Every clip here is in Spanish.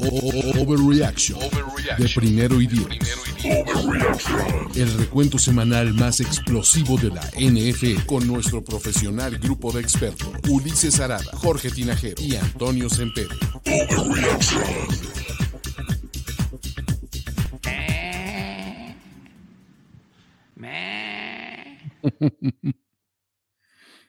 Overreaction de primero y diez. El recuento semanal más explosivo de la NFL con nuestro profesional grupo de expertos Ulises Arada, Jorge Tinajero y Antonio Sempere.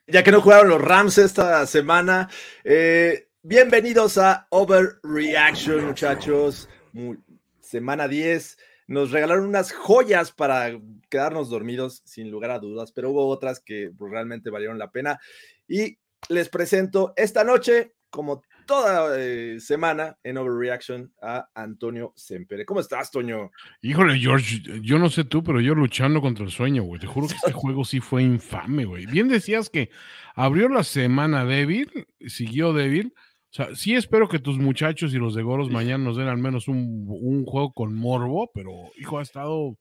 Ya que no jugaron los Rams esta semana, eh, bienvenidos a Overreaction, muchachos. Mu- semana 10. Nos regalaron unas joyas para quedarnos dormidos, sin lugar a dudas, pero hubo otras que realmente valieron la pena. Y les presento esta noche, como toda eh, semana en Overreaction, a Antonio Sempere. ¿Cómo estás, Toño? Híjole, George, yo no sé tú, pero yo luchando contra el sueño, güey. Te juro que este juego sí fue infame, güey. Bien decías que abrió la semana débil, siguió débil. O sea, sí espero que tus muchachos y los de Goros mañana nos den al menos un, un juego con morbo, pero, hijo, ha estado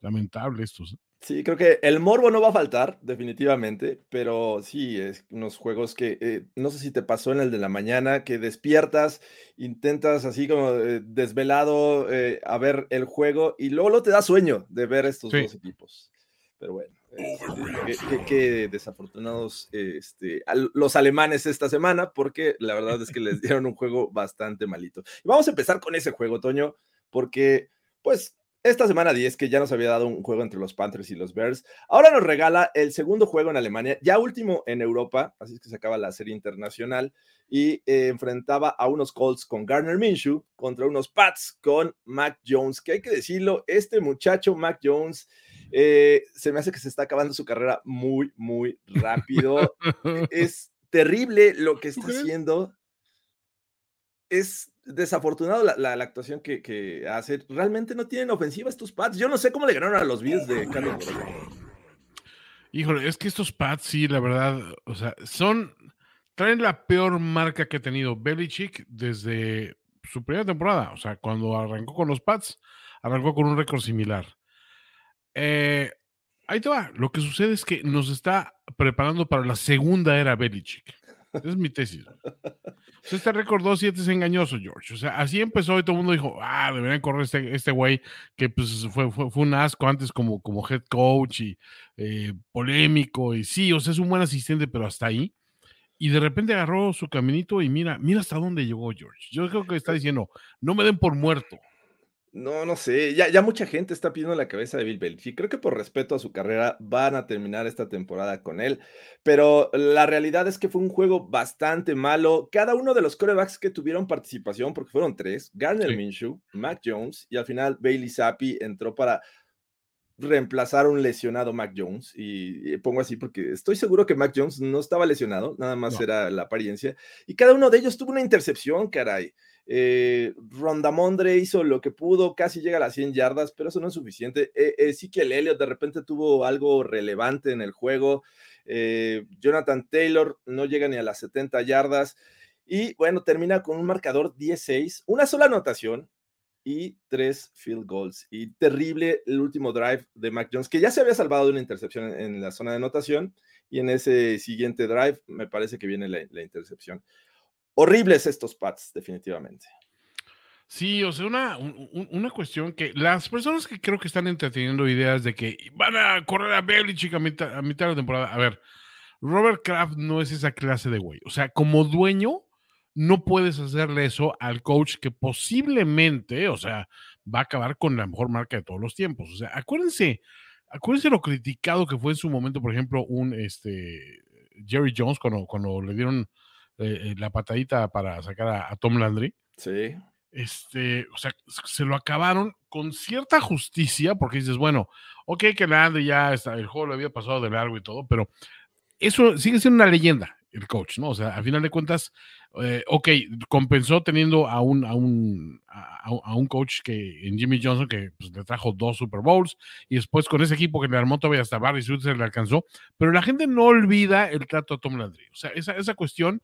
lamentable estos. Sí, creo que el morbo no va a faltar, definitivamente, pero sí, es unos juegos que eh, no sé si te pasó en el de la mañana, que despiertas, intentas así como eh, desvelado eh, a ver el juego y luego, luego te da sueño de ver estos Sí. dos equipos. Pero bueno, qué, qué- qué desafortunados este, los alemanes esta semana, porque la verdad es que les dieron un juego bastante malito. Y vamos a empezar con ese juego, Toño, porque pues esta semana 10, que ya nos había dado un juego entre los Panthers y los Bears, ahora nos regala el segundo juego en Alemania, ya último en Europa, así es que se acaba la serie internacional, y eh, enfrentaba a unos Colts con Garner Minshew contra unos Pats con Mac Jones, que hay que decirlo, este muchacho Mac Jones eh, se me hace que se está acabando su carrera muy, muy rápido. es terrible lo que está haciendo. Es desafortunado la, la- la actuación que, que hace. Realmente no tienen ofensiva estos Pats. Yo no sé cómo le ganaron a los Bills de Carlos. Híjole, es que estos Pats, sí, la verdad, o sea, son, traen la peor marca que ha tenido Belichick desde su primera temporada. O sea, cuando arrancó con los Pats, arrancó con un récord similar. Eh, ahí te va. Lo que sucede es que nos está preparando para la segunda era Belichick. Es mi tesis. Este récord 2-7 es engañoso, George. O sea, así empezó y todo el mundo dijo, ah, deberían correr este, este güey que pues fue, fue, fue un asco antes como, como head coach y eh, polémico y sí, o sea, es un buen asistente, pero hasta ahí. Y de repente agarró su caminito y mira, mira hasta dónde llegó George. Yo creo que está diciendo, no me den por muerto. No, no sé. Ya, ya mucha gente está pidiendo la cabeza de Bill Belichick. Creo que por respeto a su carrera van a terminar esta temporada con él. Pero la realidad es que fue un juego bastante malo. Cada uno de los corebacks que tuvieron participación, porque fueron tres, Garner Sí. Minshew, Mac Jones y al final Bailey Zappi entró para reemplazar a un lesionado Mac Jones. Y, pongo así porque estoy seguro que Mac Jones no estaba lesionado, nada más No. era la apariencia. Y cada uno de ellos tuvo una intercepción, caray. Eh, Rondamondre hizo lo que pudo, casi llega a las 100 yardas, pero eso no es suficiente. Eh, Ezekiel Elliott de repente tuvo algo relevante en el juego. Eh, Jonathan Taylor no llega ni a las 70 yardas. Y bueno, termina con un marcador 16, una sola anotación y tres field goals. Y terrible el último drive de Mac Jones, que ya se había salvado de una intercepción en, la zona de anotación. Y en ese siguiente drive, me parece que viene la intercepción. Horribles estos Pats, definitivamente. Sí, o sea, una, un- un- una cuestión que las personas que creo que están entreteniendo ideas de que van a correr a Belichick a mitad, a mitad de la temporada. A ver, Robert Kraft no es esa clase de güey. O sea, como dueño, no puedes hacerle eso al coach que posiblemente, o sea, va a acabar con la mejor marca de todos los tiempos. O sea, acuérdense, acuérdense lo criticado que fue en su momento, por ejemplo, un este Jerry Jones cuando, cuando le dieron eh, eh, la patadita para sacar a, a Tom Landry Sí. este, o sea, se lo acabaron con cierta justicia, porque dices, bueno, ok, que Landry ya está, el juego le había pasado de largo y todo, pero eso sigue siendo una leyenda. El coach, ¿no? O sea, a final de cuentas, eh, ok, compensó teniendo a un, a un, a, un coach que en Jimmy Johnson que pues, le trajo dos Super Bowls y después con ese equipo que le armó todavía hasta Barry se le alcanzó, pero la gente no olvida el trato a Tom Landry. O sea, esa, esa cuestión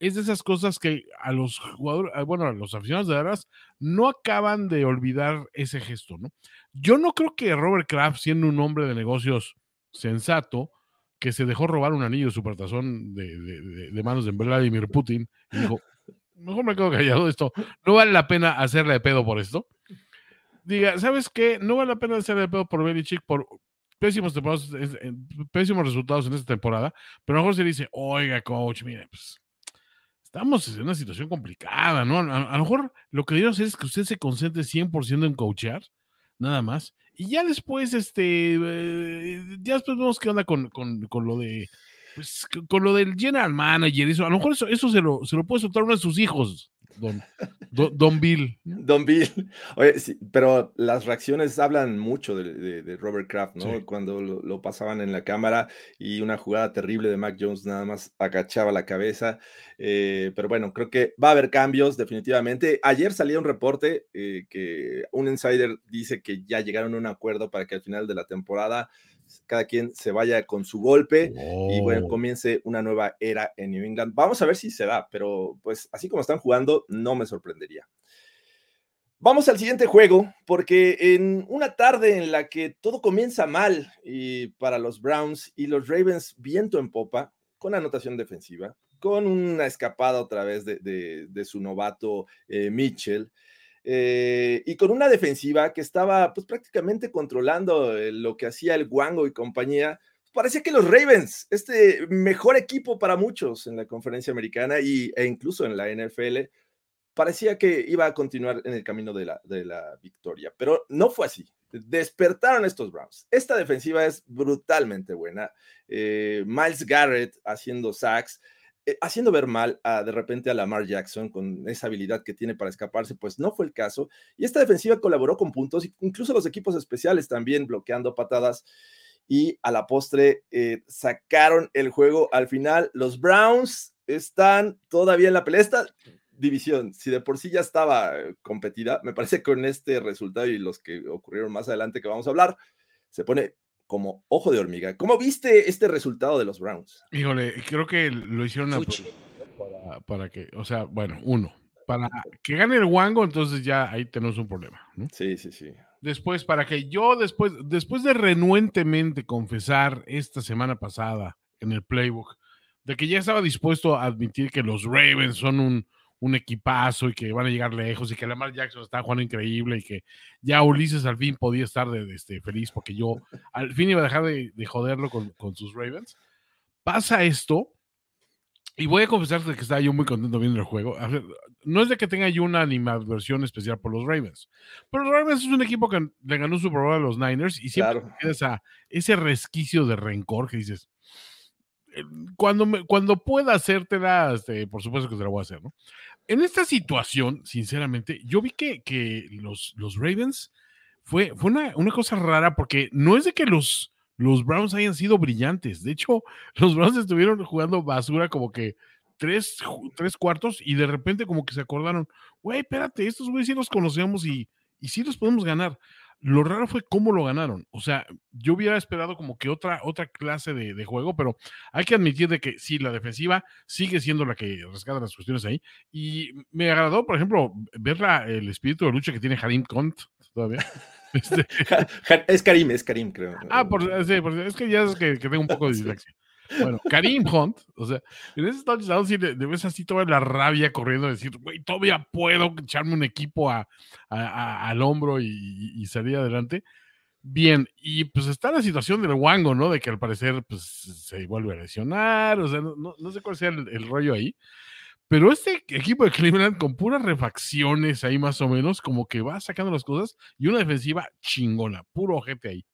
es de esas cosas que a los jugadores, bueno, a los aficionados de Dallas no acaban de olvidar ese gesto, ¿no? Yo no creo que Robert Kraft, siendo un hombre de negocios sensato, que se dejó robar un anillo de supertazón de, de, manos de Vladimir Putin y dijo, mejor me quedo callado esto, no vale la pena hacerle de pedo por esto. Diga, ¿sabes qué? No vale la pena hacerle de pedo por Belichick por pésimos, pésimos resultados en esta temporada, pero a lo mejor se dice, oiga, coach, mire, pues estamos en una situación complicada, ¿no? A, lo mejor lo que debemos hacer es que usted se concentre 100% en coachear, nada más, y ya después, este, eh, ya después vemos qué onda con, con, con lo de, pues, con lo del general manager, eso, a lo mejor eso, eso se, lo, se lo puede soltar uno de sus hijos, don, don, Bill. Don Bill. Oye, pero las reacciones hablan mucho de, Robert Kraft, ¿no? Cuando lo, pasaban en la cámara y una jugada terrible de Mac Jones nada más agachaba la cabeza. Eh, pero bueno, creo que va a haber cambios definitivamente. Ayer salió un reporte eh, que un insider dice que ya llegaron a un acuerdo para que al final de la temporada cada quien se vaya con su golpe y bueno, oh. comience una nueva era en New England. Vamos a ver si se da, pero pues así como están jugando, no me sorprendería. Vamos al siguiente juego, porque en una tarde en la que todo comienza mal y para los Browns y los Ravens viento en popa, con anotación defensiva, con una escapada otra vez de, su novato eh, Mitchell, eh, y con una defensiva que estaba pues prácticamente controlando eh, lo que hacía el Wango y compañía, parecía que los Ravens, este mejor equipo para muchos en la conferencia americana y, e incluso en la NFL, parecía que iba a continuar en el camino de la, de la victoria, pero no fue así. Despertaron estos Browns. Esta defensiva es brutalmente buena. Eh, Miles Garrett haciendo sacks. Eh, haciendo ver mal a, de repente a Lamar Jackson con esa habilidad que tiene para escaparse, pues no fue el caso. Y esta defensiva colaboró con puntos, incluso los equipos especiales también bloqueando patadas. Y a la postre eh, sacaron el juego al final. Los Browns están todavía en la pelea. Esta división, si de por sí ya estaba eh, competida, me parece con este resultado y los que ocurrieron más adelante que vamos a hablar, se pone como ojo de hormiga. ¿Cómo viste este resultado de los Browns? Híjole, creo que lo hicieron para, que, o sea, bueno, uno, para que gane el Wango, entonces ya ahí tenemos un problema. Sí, sí, sí. Después, para que yo después, después de renuentemente confesar esta semana pasada en el playbook, de que ya estaba dispuesto a admitir que los Ravens son un, un equipazo y que van a llegar lejos y que Lamar Jackson está jugando increíble y que ya Ulises al fin podía estar de, este, feliz porque yo al fin iba a dejar de, joderlo con, sus Ravens. Pasa esto y voy a confesarte que estaba yo muy contento viendo el juego. no es de que tenga yo una animadversión especial por los Ravens, pero los Ravens es un equipo que le ganó su Bowl a los Niners y siempre queda ese resquicio de rencor que dices, eh, cuando, me, cuando pueda hacértela, este, por supuesto que te la voy a hacer, ¿no? En esta situación, sinceramente, yo vi que, que los, los Ravens fue, fue una, una, cosa rara porque no es de que los, los Browns hayan sido brillantes. De hecho, los Browns estuvieron jugando basura como que tres, tres cuartos y de repente como que se acordaron, güey, espérate, estos güeyes sí los conocemos y, y sí los podemos ganar. Lo raro fue cómo lo ganaron. O sea, yo hubiera esperado como que otra, otra clase de, juego, pero hay que admitir de que sí, la defensiva sigue siendo la que rescata las cuestiones ahí. Y me agradó, por ejemplo, ver el espíritu de lucha que tiene Harim Kont todavía. Este es Karim, es Karim, creo. Ah, por, sí, es que ya es que, que tengo un poco de dislexia. Bueno, Karim Hunt, o sea, en ese touchdown le, ves así toda la rabia corriendo, decir, güey, todavía puedo echarme un equipo a, al hombro y, salir adelante. Bien, y pues está la situación del Wango, ¿no? De que al parecer pues se vuelve a lesionar, o sea, no, sé cuál sea el, rollo ahí. Pero este equipo de Cleveland con puras refacciones ahí más o menos, como que va sacando las cosas y una defensiva chingona, puro ojete ahí.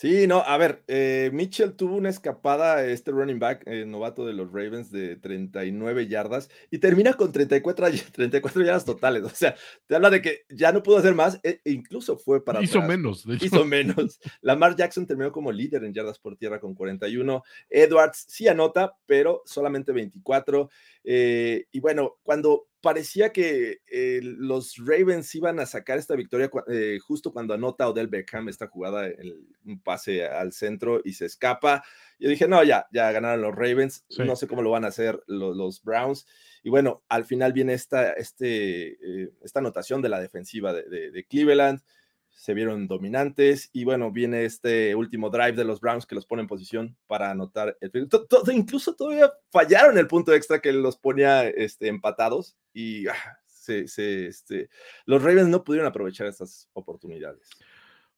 Sí, no, a ver, eh, Mitchell tuvo una escapada, este running back eh, novato de los Ravens de 39 yardas y termina con 34, 34 yardas totales. O sea, te habla de que ya no pudo hacer más, e incluso fue para. Hizo menos, de hecho. Hizo menos. Lamar Jackson terminó como líder en yardas por tierra con 41. Edwards sí anota, pero solamente 24. Eh, y bueno, cuando parecía que eh, los Ravens iban a sacar esta victoria eh, justo cuando anota Odell Beckham esta jugada, el, un pase al centro y se escapa. Yo dije, no, ya, ya ganaron los Ravens, no sé cómo lo van a hacer los, Browns. Y bueno, al final viene esta, este, esta anotación de la defensiva de Cleveland se vieron dominantes y bueno, viene este último drive de los Browns que los pone en posición para anotar el incluso todavía fallaron el punto extra que los ponía este, empatados y ah, se, este, los Ravens no pudieron aprovechar estas oportunidades.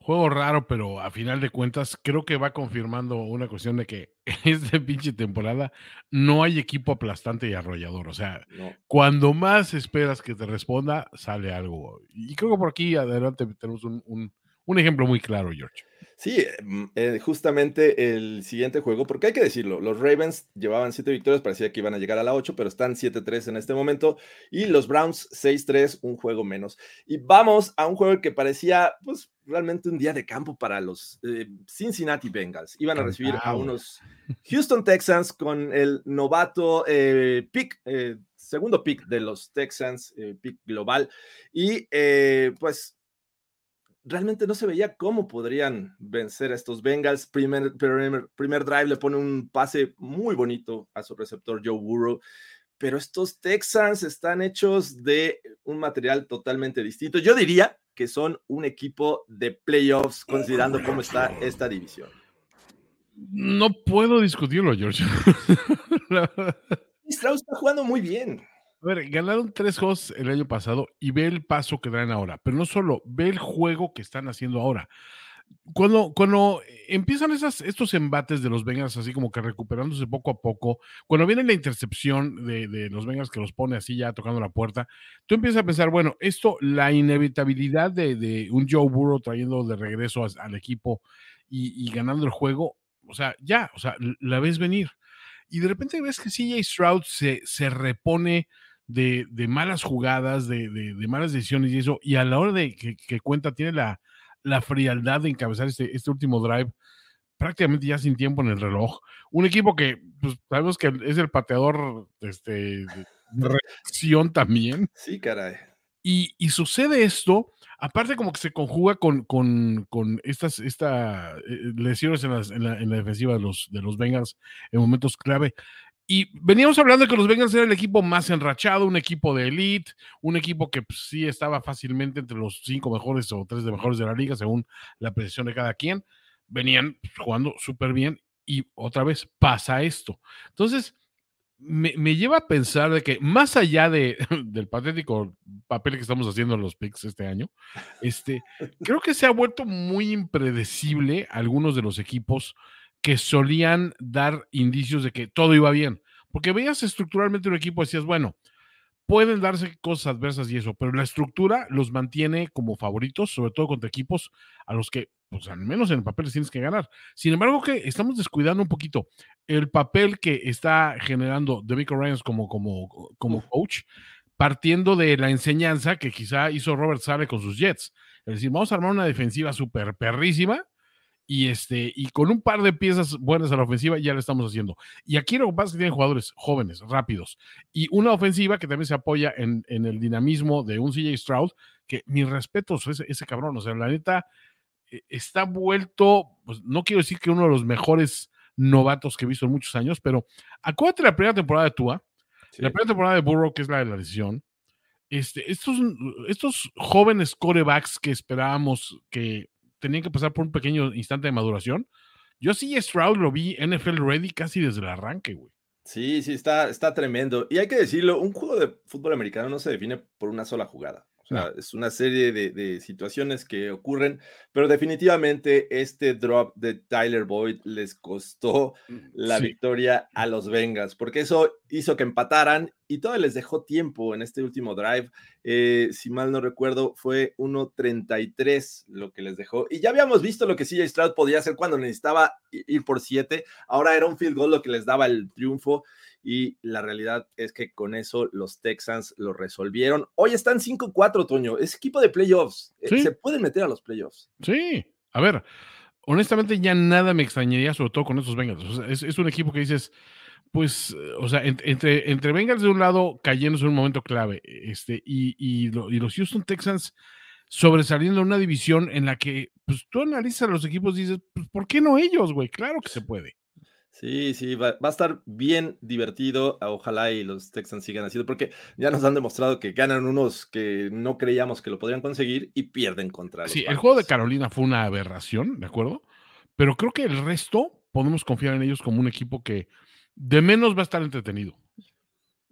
Juego raro, pero a final de cuentas creo que va confirmando una cuestión de que esta pinche temporada no hay equipo aplastante y arrollador. O sea, cuando más esperas que te responda, sale algo. Y creo que por aquí adelante tenemos un, un ejemplo muy claro, George. Sí, mm, eh, justamente el siguiente juego, porque hay que decirlo, los Ravens llevaban siete victorias, parecía que iban a llegar a la 8, pero están 7-3 en este momento, y los Browns 6-3, un juego menos. Y vamos a un juego que parecía, pues, realmente un día de campo para los eh, Cincinnati Bengals. Iban a recibir a unos Houston Texans con el novato eh, pick, segundo pick de los Texans, pick global, y pues realmente no se veía cómo podrían vencer a estos Bengals. Primer, primer, drive le pone un pase muy bonito a su receptor Joe Burrow. Pero estos Texans están hechos de un material totalmente distinto. Yo diría que son un equipo de playoffs, considerando cómo está esta división. No puedo discutirlo, George. Strauss está jugando muy bien. A ver, ganaron tres juegos el año pasado y ve el paso que dan ahora, pero no solo, ve el juego que están haciendo ahora. Cuando, cuando empiezan esas, estos embates de los Bengals, así como que recuperándose poco a poco, cuando viene la intercepción de, los Bengals que los pone así ya tocando la puerta, tú empiezas a pensar, bueno, esto, la inevitabilidad de, un Joe Burrow trayendo de regreso al equipo y, y, ganando el juego, o sea, ya, o sea, la ves venir. Y de repente ves que CJ Stroud se, se repone de, malas jugadas, de, malas decisiones y eso, y a la hora de que, cuenta tiene la, la, frialdad de encabezar este, este último drive prácticamente ya sin tiempo en el reloj. Un equipo que pues, sabemos que es el pateador este, de reacción también. Sí, caray. Y, sucede esto, aparte como que se conjuga con, con, con estas esta, eh, lesiones en, en, la, en, la, defensiva de los, de los Bengals en momentos clave. Y veníamos hablando de que los Bengals era el equipo más enrachado, un equipo de elite, un equipo que pues, sí estaba fácilmente entre los cinco mejores o tres de mejores de la liga, según la precisión de cada quien. Venían pues, jugando súper bien y otra vez pasa esto. Entonces, me, lleva a pensar de que más allá de, del patético papel que estamos haciendo en los picks este año, este, creo que se ha vuelto muy impredecible algunos de los equipos que solían dar indicios de que todo iba bien. Porque veías estructuralmente un equipo decías, bueno, pueden darse cosas adversas y eso, pero la estructura los mantiene como favoritos, sobre todo contra equipos a los que, pues al menos en el papel les tienes que ganar. Sin embargo, que estamos descuidando un poquito el papel que está generando Demico Ryans como, como, como coach, partiendo de la enseñanza que quizá hizo Robert Sale con sus Jets. Es decir, vamos a armar una defensiva súper perrísima y, este, y con un par de piezas buenas a la ofensiva ya lo estamos haciendo. Y aquí lo que pasa es que tienen jugadores jóvenes, rápidos, y una ofensiva que también se apoya en, en el dinamismo de un CJ Stroud, que mis respetos, ese, ese cabrón, o sea, la neta, eh, está vuelto, pues no quiero decir que uno de los mejores novatos que he visto en muchos años, pero acuérdate la primera temporada de Tua, la primera temporada de Burrow, que es la de la decisión, este, estos, estos jóvenes corebacks que esperábamos que tenían que pasar por un pequeño instante de maduración. Yo sí, Stroud lo vi NFL ready casi desde el arranque, güey. Sí, sí, está, está tremendo. Y hay que decirlo, un juego de fútbol americano no se define por una sola jugada. Es una serie de, de, situaciones que ocurren, pero definitivamente este drop de Tyler Boyd les costó mm, la victoria a los Bengals, porque eso hizo que empataran y todo les dejó tiempo en este último drive. Eh, si mal no recuerdo, fue 1.33 lo que les dejó. Y ya habíamos visto lo que CJ Stroud podía hacer cuando necesitaba ir por 7. Ahora era un field goal lo que les daba el triunfo y la realidad es que con eso los Texans lo resolvieron. Hoy están 5-4, Toño. Es equipo de playoffs. Eh, se pueden meter a los playoffs. Sí, a ver, honestamente ya nada me extrañaría, sobre todo con estos Bengals. es, un equipo que dices, pues, o sea, entre, entre Bengals de un lado cayéndose en un momento clave este, y, y, los Houston Texans sobresaliendo en una división en la que pues, tú analizas a los equipos y dices, pues, ¿por qué no ellos, güey? Claro que se puede. Sí, sí, va, a estar bien divertido. Ojalá y los Texans sigan haciendo, porque ya nos han demostrado que ganan unos que no creíamos que lo podrían conseguir y pierden contra Sí, el juego de Carolina fue una aberración, ¿de acuerdo? Pero creo que el resto podemos confiar en ellos como un equipo que de menos va a estar entretenido.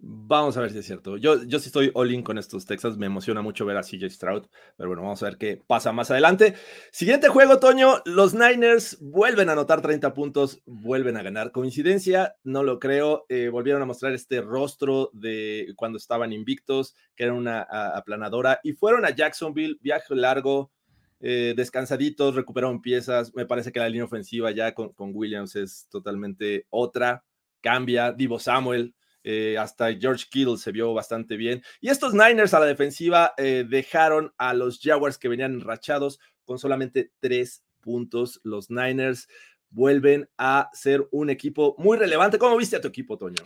Vamos a ver si es cierto. Yo, yo sí estoy all in con estos Texas. Me emociona mucho ver a CJ Stroud. Pero bueno, vamos a ver qué pasa más adelante. Siguiente juego, Toño. Los Niners vuelven a anotar 30 puntos, vuelven a ganar. Coincidencia, no lo creo. Eh, volvieron a mostrar este rostro de cuando estaban invictos, que era una aplanadora. Y fueron a Jacksonville, viaje largo, eh, descansaditos, recuperaron piezas. Me parece que la línea ofensiva ya con, con Williams es totalmente otra. Cambia. Divo Samuel eh, hasta George Kittle se vio bastante bien. Y estos Niners a la defensiva eh, dejaron a los Jaguars que venían enrachados con solamente tres puntos. Los Niners vuelven a ser un equipo muy relevante. ¿Cómo viste a tu equipo, Toño?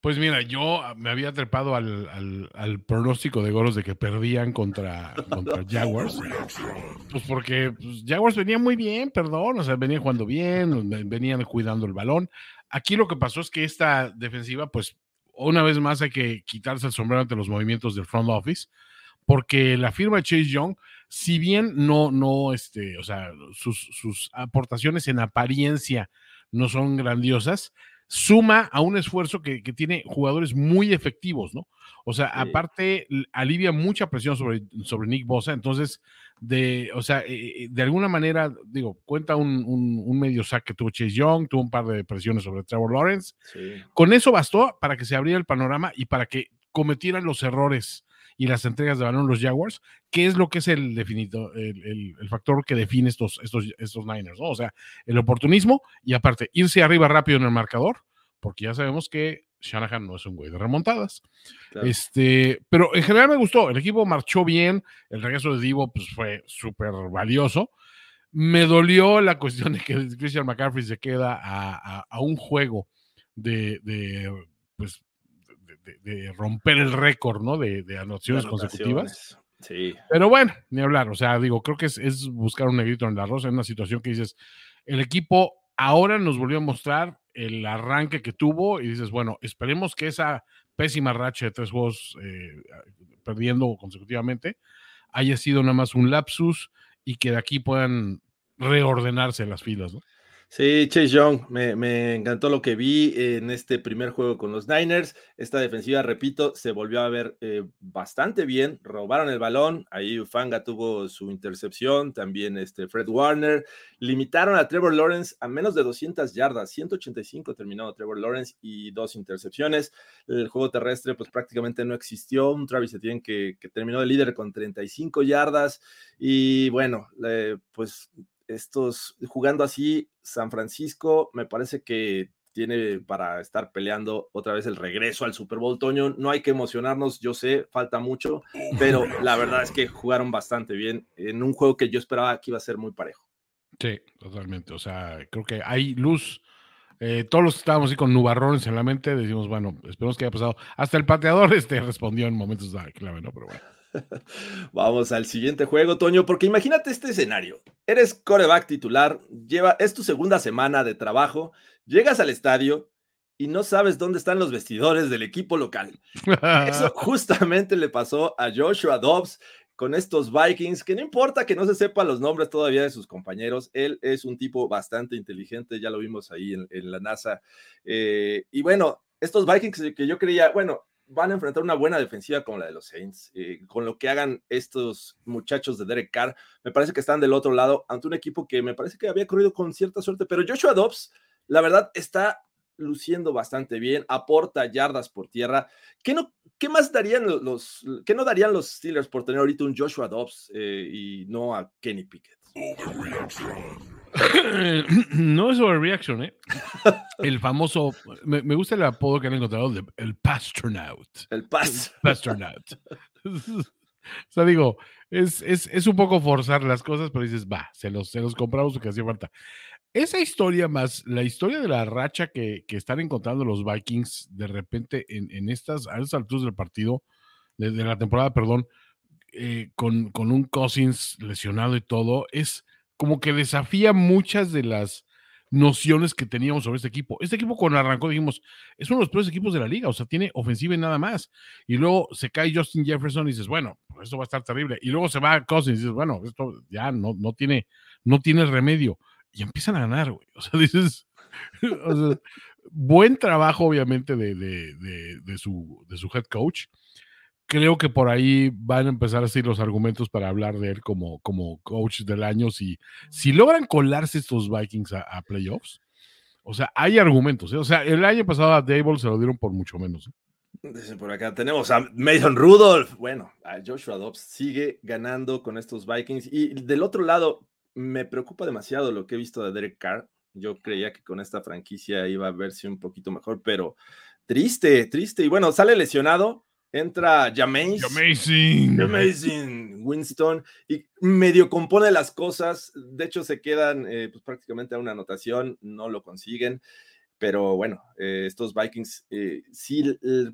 Pues mira, yo me había trepado al, pronóstico de Goros de que perdían contra, contra Jaguars. Pues porque pues, Jaguars venían muy bien, perdón, o sea, venían jugando bien, venían cuidando el balón. Aquí lo que pasó es que esta defensiva, pues una vez más hay que quitarse el sombrero ante los movimientos del front office, porque la firma de Chase Young, si bien no, no, este, o sea, sus, sus aportaciones en apariencia no son grandiosas, suma a un esfuerzo que, tiene jugadores muy efectivos, ¿no? O sea, aparte alivia mucha presión sobre, sobre Nick Bosa, entonces, de, o sea, eh, eh, de alguna manera, digo, cuenta un, un, medio sack que tuvo Chase Young, tuvo un par de presiones sobre Trevor Lawrence. Con eso bastó para que se abriera el panorama y para que cometieran los errores y las entregas de balón los Jaguars, ¿qué es lo que es el definido, el, factor que define estos, estos, estos Niners, ¿no? O sea, el oportunismo y aparte irse arriba rápido en el marcador, porque ya sabemos que Shanahan no es un güey de remontadas. Este, pero en general me gustó, el equipo marchó bien, el regreso de Divo pues, fue súper valioso. Me dolió la cuestión de que Christian McCaffrey se queda a, un juego de, de pues, de, romper el récord, ¿no? De, de anotaciones, consecutivas. Sí. Pero bueno, ni hablar. O sea, digo, creo que es, buscar un negrito en la rosa en una situación que dices, el equipo ahora nos volvió a mostrar el arranque que tuvo y dices, bueno, esperemos que esa pésima racha de tres juegos eh, perdiendo consecutivamente haya sido nada más un lapsus y que de aquí puedan reordenarse las filas, ¿no? Sí, Chase Young, me, encantó lo que vi en este primer juego con los Niners. Esta defensiva, repito, se volvió a ver eh, bastante bien. Robaron el balón, ahí Ufanga tuvo su intercepción, también este Fred Warner. Limitaron a Trevor Lawrence a menos de 200 yardas, 185 terminó Trevor Lawrence y dos intercepciones. El juego terrestre, pues prácticamente no existió. Un Travis Etienne que, que terminó de líder con 35 yardas. Y bueno, pues estos, jugando así, San Francisco me parece que tiene para estar peleando otra vez el regreso al Super Bowl, Toño. No hay que emocionarnos, yo sé, falta mucho, pero la verdad es que jugaron bastante bien en un juego que yo esperaba que iba a ser muy parejo. Sí, totalmente. O sea, creo que hay luz. Eh, todos los que estábamos así con nubarrones en la mente, decimos, bueno, esperemos que haya pasado. Hasta el pateador este respondió en momentos de clave, ¿no? Pero bueno. Vamos al siguiente juego, Toño, porque imagínate este escenario. Eres coreback titular, lleva, es tu segunda semana de trabajo, llegas al estadio y no sabes dónde están los vestidores del equipo local. Eso justamente le pasó a Joshua Dobbs con estos Vikings, que no importa que no se sepan los nombres todavía de sus compañeros, él es un tipo bastante inteligente, ya lo vimos ahí en, la NASA. Eh, y bueno, estos Vikings que yo creía, bueno, van a enfrentar una buena defensiva como la de los Saints. Eh, con lo que hagan estos muchachos de Derek Carr, me parece que están del otro lado ante un equipo que me parece que había corrido con cierta suerte, pero Joshua Dobbs, la verdad, está luciendo bastante bien, aporta yardas por tierra. ¿Qué, no, qué más darían los, qué no darían los Steelers por tener ahorita un Joshua Dobbs eh, y no a Kenny Pickett? no es overreaction, ¿eh? El famoso, me, me, gusta el apodo que han encontrado, de, el Pastronaut. El pas. Pastronaut. o sea, digo, es, es, es, un poco forzar las cosas, pero dices, va, se los, se los compramos porque hacía falta. Esa historia más la historia de la racha que, que están encontrando los Vikings de repente en, en estas, a estas alturas del partido, de, de la temporada, perdón, eh, con, con un Cousins lesionado y todo, es como que desafía muchas de las nociones que teníamos sobre este equipo. Este equipo cuando arrancó dijimos, es uno de los peores equipos de la liga, o sea, tiene ofensiva y nada más. Y luego se cae Justin Jefferson y dices, bueno, pues esto va a estar terrible. Y luego se va Cousins y dices, bueno, esto ya no, no, tiene, no tiene remedio. Y empiezan a ganar, güey. O sea, dices, o sea, buen trabajo obviamente de, de, de, de, su, de su head coach creo que por ahí van a empezar a ser los argumentos para hablar de él como, como coach del año. Si, si logran colarse estos Vikings a, a playoffs, o sea, hay argumentos. ¿eh? O sea, el año pasado a Dable se lo dieron por mucho menos. ¿eh? Por acá tenemos a Mason Rudolph. Bueno, a Joshua Dobbs sigue ganando con estos Vikings. Y del otro lado, me preocupa demasiado lo que he visto de Derek Carr. Yo creía que con esta franquicia iba a verse un poquito mejor, pero triste, triste. Y bueno, sale lesionado entra. Amazing. Amazing. Winston. Y medio compone las cosas. De hecho, se quedan eh, pues, prácticamente a una anotación. No lo consiguen. Pero bueno, eh, estos Vikings, eh, sí,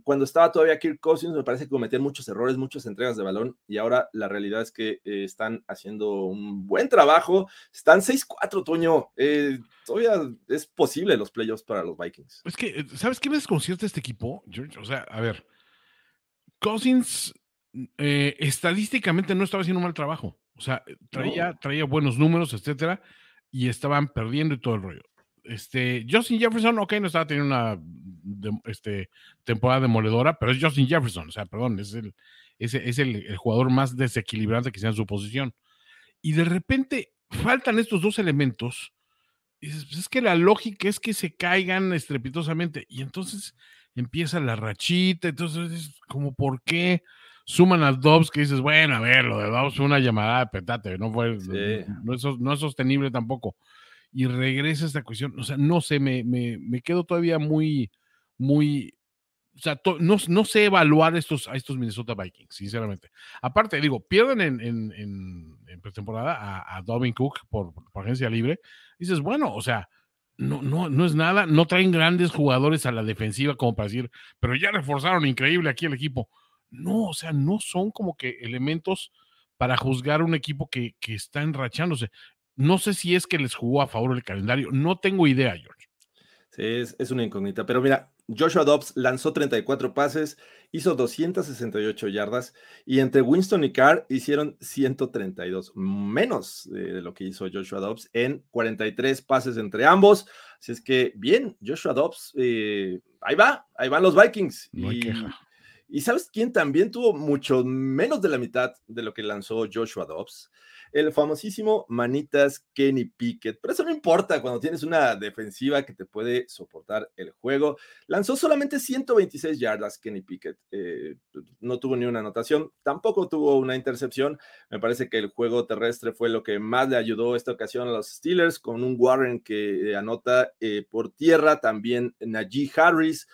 cuando estaba todavía Kirk Cousins, me parece que cometían muchos errores, muchas entregas de balón. Y ahora la realidad es que eh, están haciendo un buen trabajo. Están 6-4, Toño. todavía es posible los playoffs para los Vikings. Es que, ¿sabes qué me desconcierta este equipo, George? O sea, a ver Cousins eh, estadísticamente no estaba haciendo un mal trabajo. O sea, traía, no. traía buenos números, etcétera, y estaban perdiendo y todo el rollo. Este, Justin Jefferson, ok, no estaba teniendo una de, este, temporada demoledora, pero es Justin Jefferson, o sea, perdón, es el, es, es el, el jugador más desequilibrante que sea en su posición. Y de repente faltan estos dos elementos. Y dices, pues es que la lógica es que se caigan estrepitosamente. Y entonces empieza la rachita, entonces, como, ¿por qué? Suman a Dobbs que dices, bueno, a ver, lo de Dobbs fue una llamada de petate, no fue, sí. no, es, no, es, sostenible tampoco. Y regresa esta cuestión, o sea, no sé, me, me, me quedo todavía muy, muy, o sea, to, no, no, sé evaluar estos, a estos Minnesota Vikings, sinceramente. Aparte, digo, pierden en, en, en, en pretemporada a, a Dobin Cook por, por, agencia libre. Dices, bueno, o sea, no, no, no es nada, no traen grandes jugadores a la defensiva como para decir, pero ya reforzaron increíble aquí el equipo. No, o sea, no son como que elementos para juzgar un equipo que, que está enrachándose. No sé si es que les jugó a favor el calendario, no tengo idea, George. Sí, es, es una incógnita, pero mira, Joshua Dobbs lanzó 34 pases, hizo 268 yardas y entre Winston y Carr hicieron 132, menos de lo que hizo Joshua Dobbs en 43 pases entre ambos. Así es que bien, Joshua Dobbs, eh, ahí va, ahí van los Vikings. No hay y, queja. y sabes quién también tuvo mucho menos de la mitad de lo que lanzó Joshua Dobbs el famosísimo manitas Kenny Pickett. Pero eso no importa cuando tienes una defensiva que te puede soportar el juego. Lanzó solamente 126 yardas Kenny Pickett. Eh, no tuvo ni una anotación, tampoco tuvo una intercepción. Me parece que el juego terrestre fue lo que más le ayudó esta ocasión a los Steelers, con un Warren que eh, anota eh, por tierra, también Najee Harris.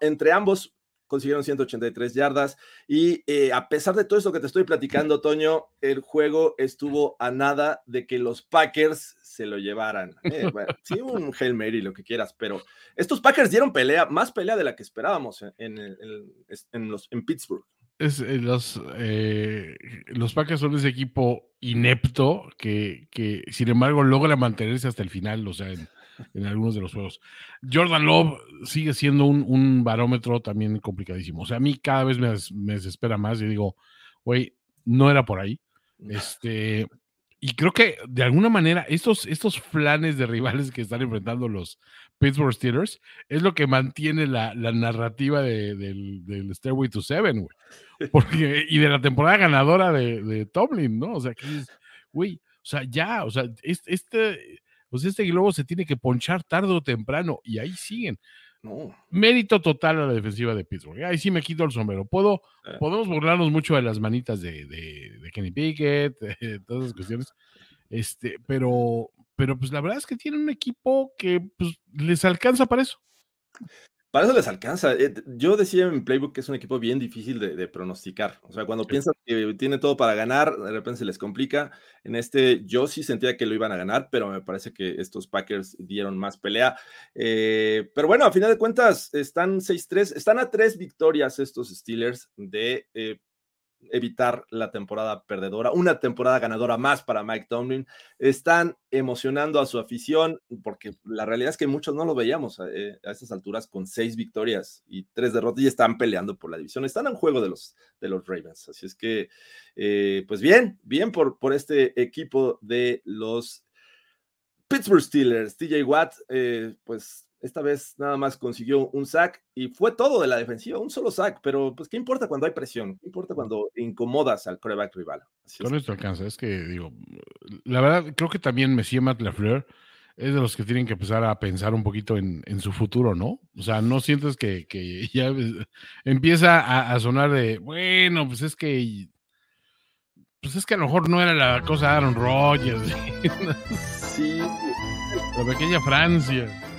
Entre ambos consiguieron 183 yardas y eh, a pesar de todo esto que te estoy platicando, Toño, el juego estuvo a nada de que los Packers se lo llevaran. Eh, bueno, sí, un Hail Mary, lo que quieras, pero estos Packers dieron pelea, más pelea de la que esperábamos en, en, en los, en Pittsburgh. Es, eh, los, eh, los Packers son ese equipo inepto que, que, sin embargo, logra mantenerse hasta el final, o sea, en, en algunos de los juegos. Jordan Love sigue siendo un, un, barómetro también complicadísimo. O sea, a mí cada vez me, desespera más y digo, güey, no era por ahí. Este, Y creo que de alguna manera estos, estos flanes de rivales que están enfrentando los Pittsburgh Steelers es lo que mantiene la, la narrativa de- del, del Stairway to Seven, güey. Y de la temporada ganadora de, de Tomlin, ¿no? O sea, que güey, o sea, ya, o sea, es- este, pues este globo se tiene que ponchar tarde o temprano y ahí siguen. No. Mérito total a la defensiva de Pittsburgh. Ahí sí me quito el sombrero. Puedo, Eh. podemos burlarnos mucho de las manitas de, de- de Kenny Pickett, de todas esas cuestiones. Este, pero, pero pues la verdad es que tienen un equipo que pues, les alcanza para eso. Para eso les alcanza. Eh, Yo decía en Playbook que es un equipo bien difícil de, de pronosticar. O sea, cuando Sí. piensas que tiene todo para ganar, de repente se les complica. En este, yo sí sentía que lo iban a ganar, pero me parece que estos Packers dieron más pelea. Eh, pero bueno, a final de cuentas, están 6-3, están a tres victorias estos Steelers de eh, evitar la temporada perdedora, una temporada ganadora más para Mike Tomlin. Están emocionando a su afición, porque la realidad es que muchos no lo veíamos eh, a estas alturas con seis victorias y tres derrotas y están peleando por la división. Están en juego de los, de los Ravens. Así es que, eh, pues bien, bien por, por este equipo de los Pittsburgh Steelers. TJ Watt, eh, pues esta vez nada más consiguió un sack y fue todo de la defensiva, un solo sack, pero pues qué importa cuando hay presión, qué importa cuando incomodas al coreback rival. Así es. Con esto alcanza. Es que digo, la verdad, creo que también Messi Matt Lafleur es de los que tienen que empezar a pensar un poquito en, en su futuro, ¿no? O sea, no sientes que, que ya empieza a, a sonar de, bueno, pues es que pues es que a lo mejor no era la cosa de Aaron Rodgers, Sí, la pequeña Francia.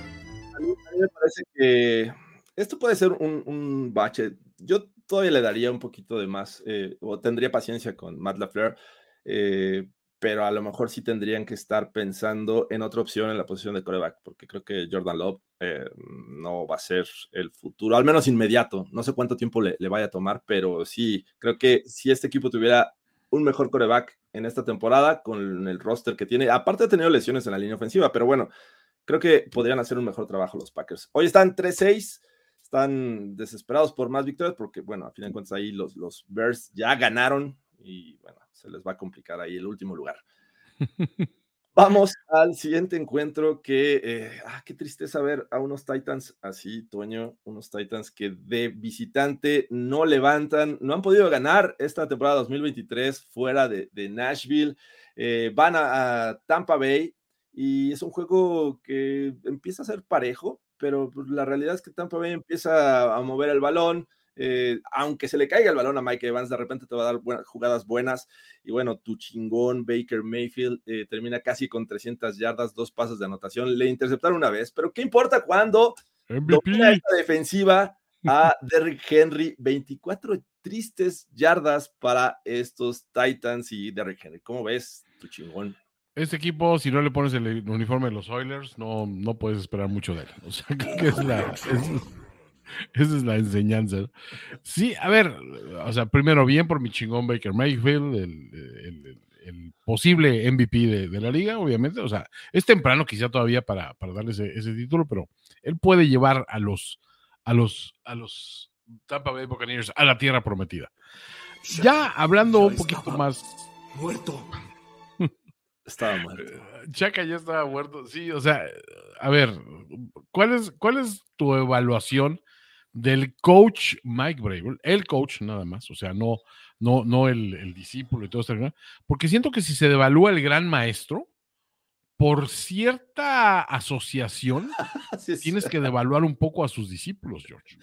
Me parece que esto puede ser un, un bache. Yo todavía le daría un poquito de más, eh, o tendría paciencia con Matt LaFleur, eh, pero a lo mejor sí tendrían que estar pensando en otra opción en la posición de coreback, porque creo que Jordan Love eh, no va a ser el futuro, al menos inmediato. No sé cuánto tiempo le, le vaya a tomar, pero sí, creo que si este equipo tuviera un mejor coreback en esta temporada con el roster que tiene, aparte ha tenido lesiones en la línea ofensiva, pero bueno, creo que podrían hacer un mejor trabajo los Packers. Hoy están 3-6, están desesperados por más victorias porque, bueno, a fin de cuentas ahí los, los Bears ya ganaron y, bueno, se les va a complicar ahí el último lugar. Vamos al siguiente encuentro que, eh, ah, qué tristeza ver a unos Titans así, Toño, unos Titans que de visitante no levantan, no han podido ganar esta temporada 2023 fuera de, de Nashville, eh, van a, a, Tampa Bay y es un juego que empieza a ser parejo, pero pues, la realidad es que Tampa Bay empieza a mover el balón, eh, aunque se le caiga el balón a Mike Evans, de repente te va a dar buenas, jugadas buenas. Y bueno, tu chingón Baker Mayfield eh, termina casi con 300 yardas, dos pasos de anotación. Le interceptaron una vez, pero ¿qué importa cuando domina esta defensiva a Derrick Henry? 24 tristes yardas para estos Titans y Derrick Henry. ¿Cómo ves, tu chingón? Este equipo, si no le pones el uniforme de los Oilers, no, no puedes esperar mucho de él. O sea, creo que es la. Es, esa es la enseñanza. Sí, a ver, o sea, primero bien por mi chingón Baker Mayfield, el, el, el posible MVP de, de, la liga, obviamente. O sea, es temprano quizá todavía para, para darle ese, ese, título, pero él puede llevar a los, a los, a los Tampa Bay Buccaneers a la tierra prometida. Ya hablando un poquito más. Muerto. Estaba muerto. Chaca ya estaba muerto. Sí, o sea, a ver, ¿cuál es, cuál es tu evaluación del coach Mike Brable? El coach nada más, o sea, no, no, no el, el discípulo y todo esto, porque siento que si se devalúa el gran maestro, por cierta asociación, sí, tienes que devaluar un poco a sus discípulos, George.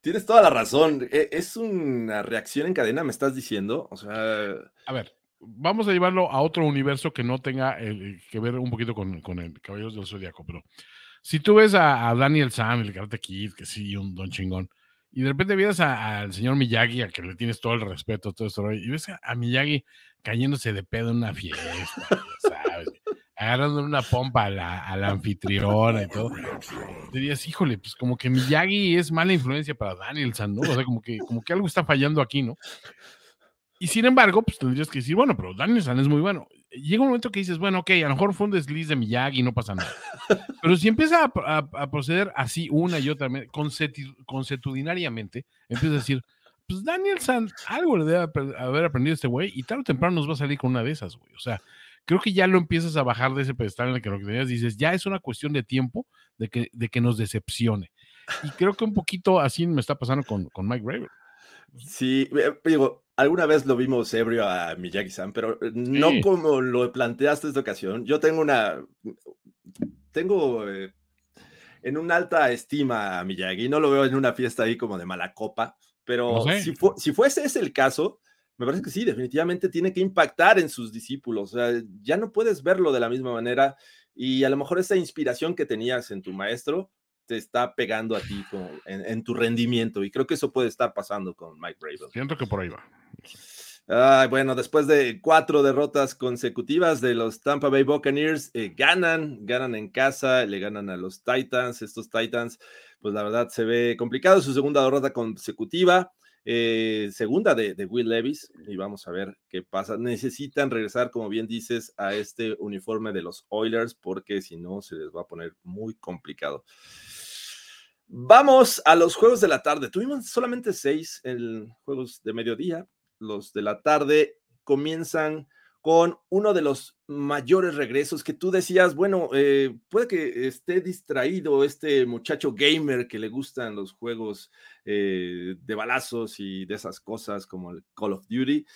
Tienes toda la razón. E, Es una reacción en cadena, me estás diciendo. O sea. A ver, vamos a llevarlo a otro universo que no tenga el, que ver un poquito con, el Caballeros del Zodíaco, pero si tú ves a, Daniel Sam, el Karate Kid, que sí, un don chingón, y de repente vienes al señor Miyagi, al que le tienes todo el respeto, todo esto, y ves a, Miyagi cayéndose de pedo en una fiesta, ¿sabes? Agarrando una pompa a la, a anfitriona y todo. Dirías, híjole, pues como que Miyagi es mala influencia para Danielson, ¿no? O sea, como que, como que algo está fallando aquí, ¿no? Y sin embargo, pues tendrías que decir, bueno, pero Danielson es muy bueno. Llega un momento que dices, bueno, ok, a lo mejor fue un desliz de Miyagi, no pasa nada. Pero si empieza a, a, a proceder así una y otra vez, consuetudinariamente, empieza a decir, pues Danielson algo le debe haber aprendido este güey y tarde o temprano nos va a salir con una de esas, güey. O sea, creo que ya lo empiezas a bajar de ese pedestal en el que lo que tenías, dices, ya es una cuestión de tiempo de que, de que nos decepcione. Y creo que un poquito así me está pasando con, con Mike Graver. Sí, eh, digo, alguna vez lo vimos ebrio a Miyagi-san, pero eh, no Sí. como lo planteaste esta ocasión. Yo tengo una, tengo eh, en una alta estima a Miyagi, no lo veo en una fiesta ahí como de mala copa, pero Lo sé. si, fu- si fuese ese el caso, me parece que sí, definitivamente tiene que impactar en sus discípulos. O sea, ya no puedes verlo de la misma manera y a lo mejor esa inspiración que tenías en tu maestro te está pegando a ti en tu rendimiento y creo que eso puede estar pasando con Mike Bravel. Siento que por ahí va. Ay, bueno, después de cuatro derrotas consecutivas de los Tampa Bay Buccaneers, eh, ganan, ganan en casa, le ganan a los Titans. Estos Titans, pues la verdad se ve complicado. Su segunda derrota consecutiva, eh, segunda de, de Will Levis, y vamos a ver qué pasa. Necesitan regresar, como bien dices, a este uniforme de los Oilers, porque si no se les va a poner muy complicado. Vamos a los juegos de la tarde. Tuvimos solamente seis en juegos de mediodía. Los de la tarde comienzan con uno de los mayores regresos que tú decías, bueno, eh, puede que esté distraído este muchacho gamer que le gustan los juegos eh, de balazos y de esas cosas como el Call of Duty,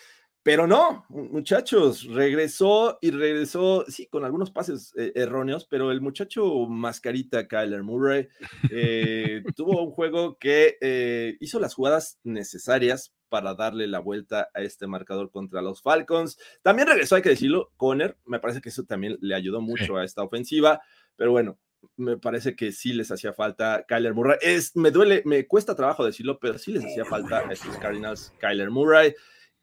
pero no, muchachos, regresó y regresó, sí, con algunos pases eh, erróneos, pero el muchacho mascarita Kyler Murray eh, tuvo un juego que eh, hizo las jugadas necesarias para darle la vuelta a este marcador contra los Falcons. También regresó, hay que decirlo, Conner, me parece que eso también le ayudó mucho a esta ofensiva, pero bueno, me parece que sí les hacía falta Kyler Murray. Es, me duele, me cuesta trabajo decirlo, pero sí les hacía falta a estos Cardinals Kyler Murray.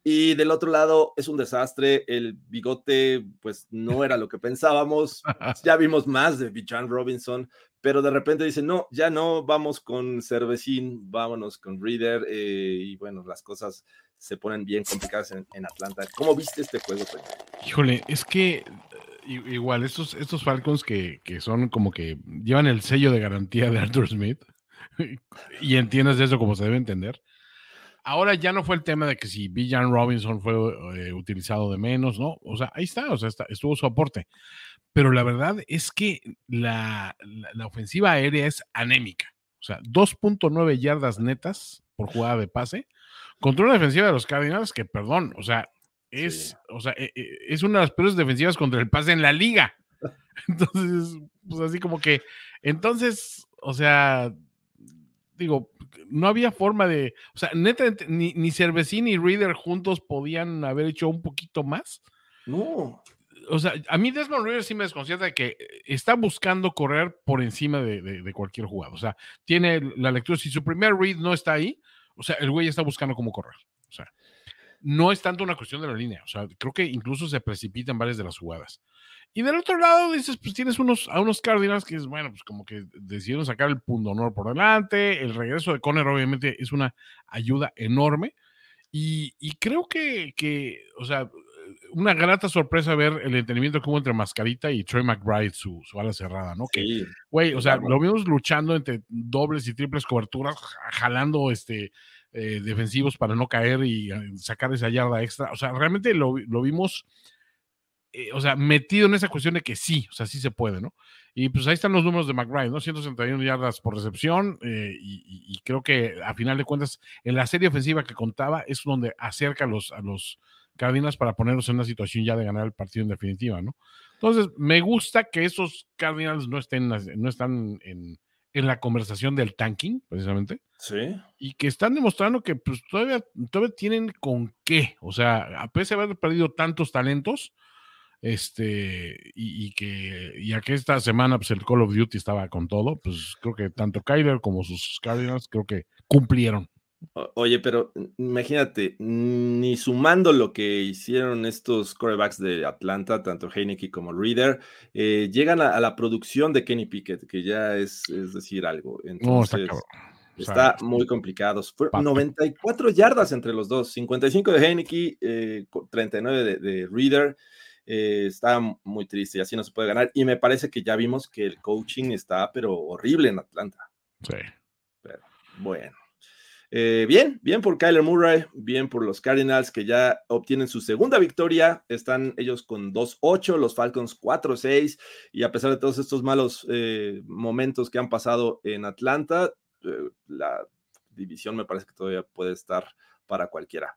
Y del otro lado es un desastre. El bigote, pues no era lo que pensábamos. Ya vimos más de Bijan Robinson, pero de repente dicen, no, ya no, vamos con Cervecín, vámonos con Reader. eh, y bueno, las cosas se ponen bien complicadas en, en Atlanta. ¿Cómo viste este juego, Toño? Híjole, es que igual, estos, estos Falcons que, que son como que llevan el sello de garantía de Arthur Smith y entiendes eso como se debe entender. Ahora ya no fue el tema de que si Villan Robinson fue eh, utilizado de menos, ¿no? O sea, ahí está, o sea, está- estuvo su aporte. Pero la verdad es que la, la- la ofensiva aérea es anémica. O sea, 2.9 yardas netas por jugada de pase contra una defensiva de los Cardinals que, perdón, o sea, es, Sí. o sea, e- e- es una de las peores defensivas contra el pase en la liga. Entonces, pues así como que, entonces, o sea, digo, no había forma de, o sea, neta, ni, ni Cervecín ni Reader juntos podían haber hecho un poquito más. No, O sea, a mí Desmond Reader sí me desconcierta de que está buscando correr por encima de, de- de cualquier jugador. O sea, tiene la lectura, si su primer read no está ahí, o sea, el güey está buscando cómo correr. O sea, no es tanto una cuestión de la línea. O sea, creo que incluso se precipita en varias de las jugadas. Y del otro lado dices, pues tienes unos, a unos Cardinals que es, bueno, pues como que decidieron sacar el punto honor por delante. El regreso de Conner obviamente es una ayuda enorme. Y, y creo que, que, o sea, una grata sorpresa ver el entendimiento que hubo entre Mascarita y Trey McBride, su, su ala cerrada, ¿no? Que, sí, güey, o sea, lo vimos luchando entre dobles y triples coberturas, ja- jalando este, eh, defensivos para no caer y eh, sacar esa yarda extra. O sea, realmente lo, lo vimos, eh, o sea, metido en esa cuestión de que sí, o sea, sí se puede, ¿no? Y pues ahí están los números de McBride, ¿no? 161 yardas por recepción eh, y, y- y creo que a final de cuentas en la serie ofensiva que contaba es donde acerca a los, a los Cardinals para ponerlos en una situación ya de ganar el partido en definitiva, ¿no? Entonces, me gusta que esos Cardinals no estén, no están en, en la conversación del tanking, precisamente, sí. y que están demostrando que pues, todavía, todavía tienen con qué. O sea, a pesar de haber perdido tantos talentos, este, y, y que, y a que esta semana pues, el Call of Duty estaba con todo, pues creo que tanto Kyler como sus Cardinals creo que cumplieron. Oye, pero imagínate, ni sumando lo que hicieron estos corebacks de Atlanta, tanto Heineke como Reader, eh, llegan a, a la producción de Kenny Pickett, que ya es, es decir algo. Está Entonces, cabrón. O sea, está muy complicado. Fueron Pato. 94 yardas entre los dos, 55 de Heineke, eh, co- 39 de, de Reader. eh, está muy triste y así no se puede ganar. Y me parece que ya vimos que el coaching está, pero horrible en Atlanta. sí. Bueno. Eh, bien, bien por Kyler Murray, bien por los Cardinals que ya obtienen su segunda victoria. Están ellos con 2-8, los Falcons 4-6 y a pesar de todos estos malos eh, momentos que han pasado en Atlanta, eh, la división me parece que todavía puede estar para cualquiera.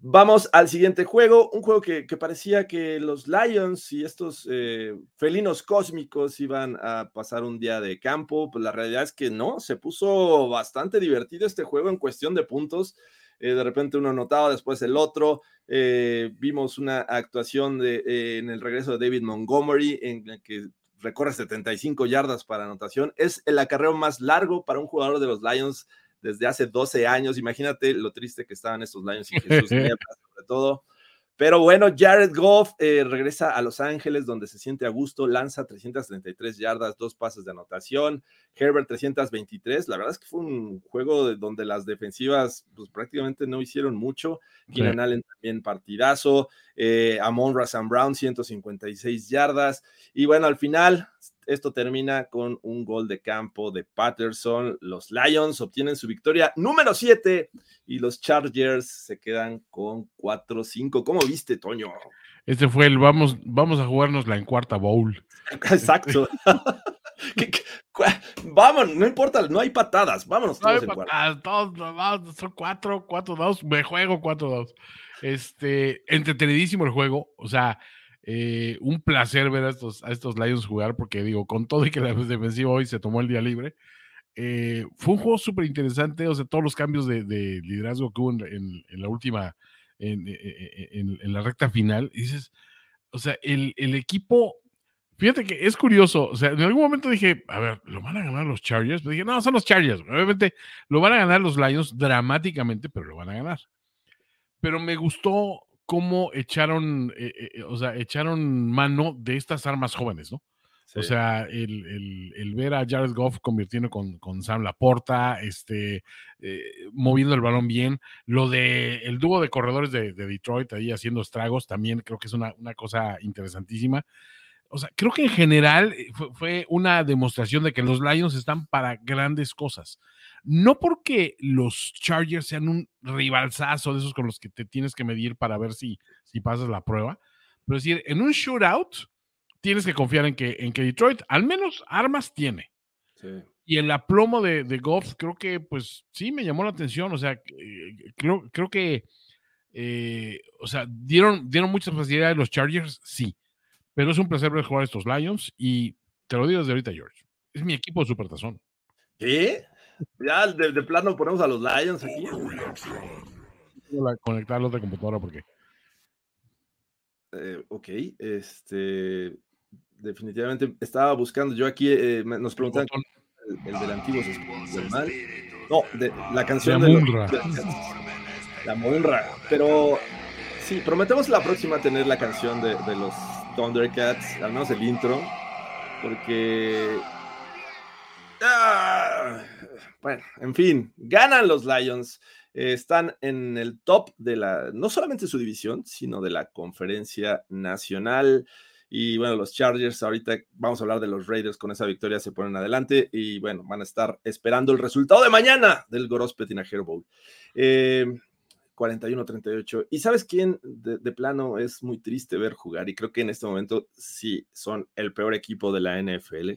Vamos al siguiente juego, un juego que, parecía que los Lions y estos eh, felinos cósmicos iban a pasar un día de campo, pues la realidad es que no, se puso bastante divertido este juego en cuestión de puntos. Eh, de repente uno anotaba, después el otro. Eh, vimos una actuación en el regreso de David Montgomery en la que recorre 75 yardas para anotación. Es el acarreo más largo para un jugador de los Lions desde hace 12 años. Imagínate lo triste que estaban estos Lions y Jesús sobre todo. Pero bueno, Jared Goff eh, regresa a Los Ángeles, donde se siente a gusto, lanza 333 yardas, dos pases de anotación, Herbert 323. La verdad es que fue un juego donde las defensivas pues, prácticamente no hicieron mucho. Keenan Allen también partidazo, eh, Amon Razan Brown 156 yardas. Y bueno, al final esto termina con un gol de campo de Patterson. Los Lions obtienen su victoria número 7 y los Chargers se quedan con 4-5. ¿Cómo viste, Toño? Este fue el vamos, vamos a jugarnos la en cuarta bowl. Exacto. Vamos, no importa, no hay patadas, vámonos. No hay patadas, todos, son 4, 4-2, me juego 4-2. Este, entretenidísimo el juego, o sea, eh, un placer ver a estos, a estos Lions jugar, porque digo, con todo y que la defensiva hoy se tomó el día libre, eh, fue un juego súper interesante, o sea, todos los cambios de, liderazgo que hubo en, la última, e, e, en, la recta final, dices, o sea, el, equipo, fíjate que es curioso, o sea, en algún momento dije, a ver, ¿lo van a ganar los Chargers? Pero dije, no, son los Chargers, obviamente lo van a ganar los Lions dramáticamente, pero lo van a ganar. Pero me gustó cómo echaron, eh, eh, o sea, echaron mano de estas armas jóvenes, ¿no? O sea, el, ver a Jared Goff convirtiendo con, con Sam Laporta, este, eh, moviendo el balón bien, lo de el dúo de corredores de, Detroit ahí haciendo estragos, también creo que es una, una cosa interesantísima. O sea, creo que en general fue, fue, una demostración de que los Lions están para grandes cosas. No porque los Chargers sean un rivalzazo de esos con los que te tienes que medir para ver si, si pasas la prueba, pero es decir, en un shootout tienes que confiar en que, en que Detroit al menos armas tiene. Y el aplomo de, de Goff, creo que, pues sí, me llamó la atención. O sea, eh, creo, creo que, eh, o sea, dieron, dieron muchas facilidades los Chargers, sí. Pero es un placer ver jugar estos Lions y te lo digo desde ahorita, George. Es mi equipo de supertazón. ¿Qué? Ya de, plano ponemos a los Lions aquí. Conectar la otra computadora porque. Eh, ok, este. Definitivamente estaba buscando. Yo aquí eh, nos preguntan el, del antiguo mal. No, de, la canción la de, Munra. la Munra. Pero sí, prometemos la próxima tener la canción de, de los Thundercats, al menos el intro, porque Ah, bueno, en fin, ganan los Lions. Eh, están en el top de la, no solamente su división, sino de la conferencia nacional. Y bueno, los Chargers, ahorita vamos a hablar de los Raiders, con esa victoria se ponen adelante y bueno, van a estar esperando el resultado de mañana del Tinajero Bowl. 41-38. Eh, y sabes quién de, plano es muy triste ver jugar y creo que en este momento sí son el peor equipo de la NFL.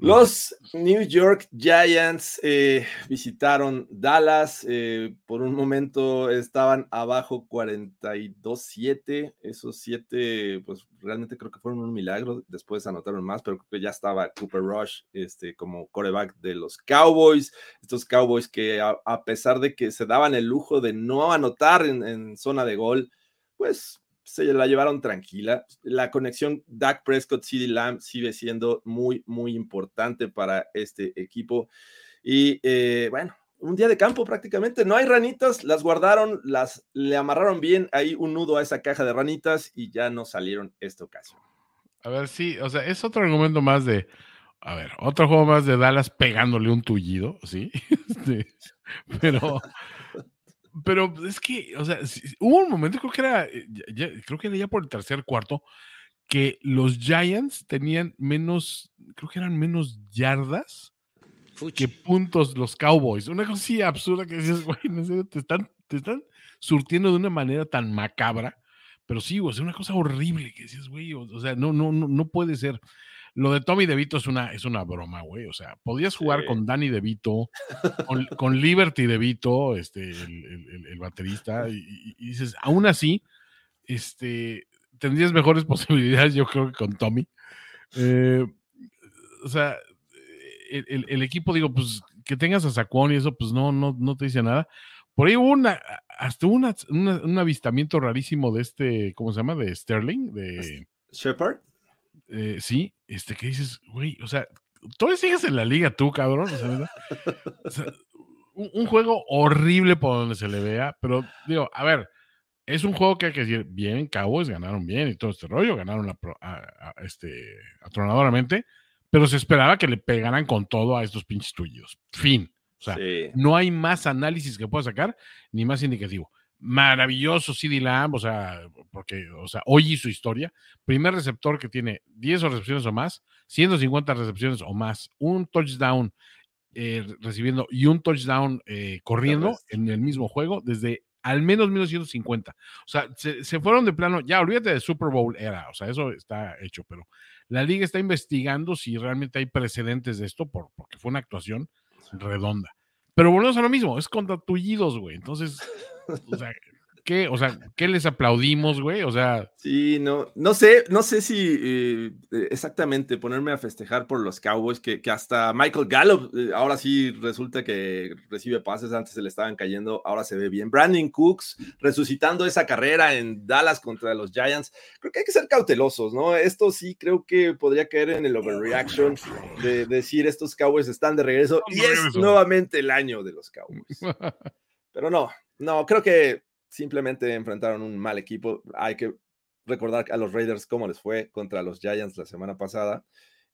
Los New York Giants eh, visitaron Dallas. Eh, por un momento estaban abajo 42-7. Esos siete, pues realmente creo que fueron un milagro. Después anotaron más, pero creo que ya estaba Cooper Rush este, como coreback de los Cowboys. Estos Cowboys que a, pesar de que se daban el lujo de no anotar en zona de gol, pues se la llevaron tranquila. La conexión Dak Prescott, CD Lamb sigue siendo muy, muy importante para este equipo. Y eh, bueno, un día de campo prácticamente. No hay ranitas, las guardaron, las le amarraron bien ahí un nudo a esa caja de ranitas y ya no salieron esta ocasión. A ver, sí, o sea, es otro argumento más de, a ver, otro juego más de Dallas pegándole un tullido, ¿sí? Este, pero, pero es que, o sea, hubo un momento, creo que era, eh, ya, creo que era ya por el tercer cuarto, que los Giants tenían menos, creo que eran menos yardas que puntos los Cowboys. Una cosa así absurda que dices, güey, en serio, te están, te están surtiendo de una manera tan macabra. Pero sí, güey, es una cosa horrible que dices, güey, o, o sea, no, no, no, no puede ser. Lo de Tommy DeVito es una, es una broma, güey. O sea, podías jugar Sí. con Danny DeVito, con, con Liberty DeVito, este, el, el- el- baterista, y, dices, aún así, este, tendrías mejores posibilidades, yo creo, que con Tommy. Eh, o sea, el, el- el equipo, digo, pues que tengas a Sacón y eso, pues no, no, no te dice nada. Por ahí hubo una, hasta una, una- un avistamiento rarísimo de este, ¿cómo se llama? De Sterling, de, Shepard. Eh, sí, este, que dices, güey, o sea, todavía sigues en la liga tú, cabrón. O sea, ¿verdad? O sea, un, un juego horrible por donde se le vea, pero digo, a ver, es un juego que hay que decir, bien, Cowboys ganaron bien y todo este rollo, ganaron a- a- este, atronadoramente, pero se esperaba que le pegaran con todo a estos pinches tuyos. Fin. O sea, Sí. no hay más análisis que pueda sacar, ni más indicativo. Maravilloso CD Lamb, o sea, porque, o sea, hoy su historia. Primer receptor que tiene 10 recepciones o más, 150 recepciones o más, un touchdown eh, recibiendo y un touchdown eh, corriendo en el mismo juego desde al menos 1950. O sea, se, se fueron de plano, ya olvídate de Super Bowl era, o sea, eso está hecho, pero la liga está investigando si realmente hay precedentes de esto por, porque fue una actuación redonda. Pero volvemos a lo mismo, es contra tullidos, güey. Entonces, o sea, ¿qué? O sea, ¿qué les aplaudimos, güey? O sea, Sí, no, no sé, no sé si eh, eh, exactamente ponerme a festejar por los Cowboys, que, que hasta Michael Gallup eh, ahora sí resulta que recibe pases, antes se le estaban cayendo, ahora se ve bien. Brandon Cooks resucitando esa carrera en Dallas contra los Giants. Creo que hay que ser cautelosos, ¿no? Esto sí creo que podría caer en el overreaction de decir estos Cowboys están de regreso y es nuevamente el año de los Cowboys. Pero no, no, creo que simplemente enfrentaron un mal equipo. Hay que recordar a los Raiders cómo les fue contra los Giants la semana pasada.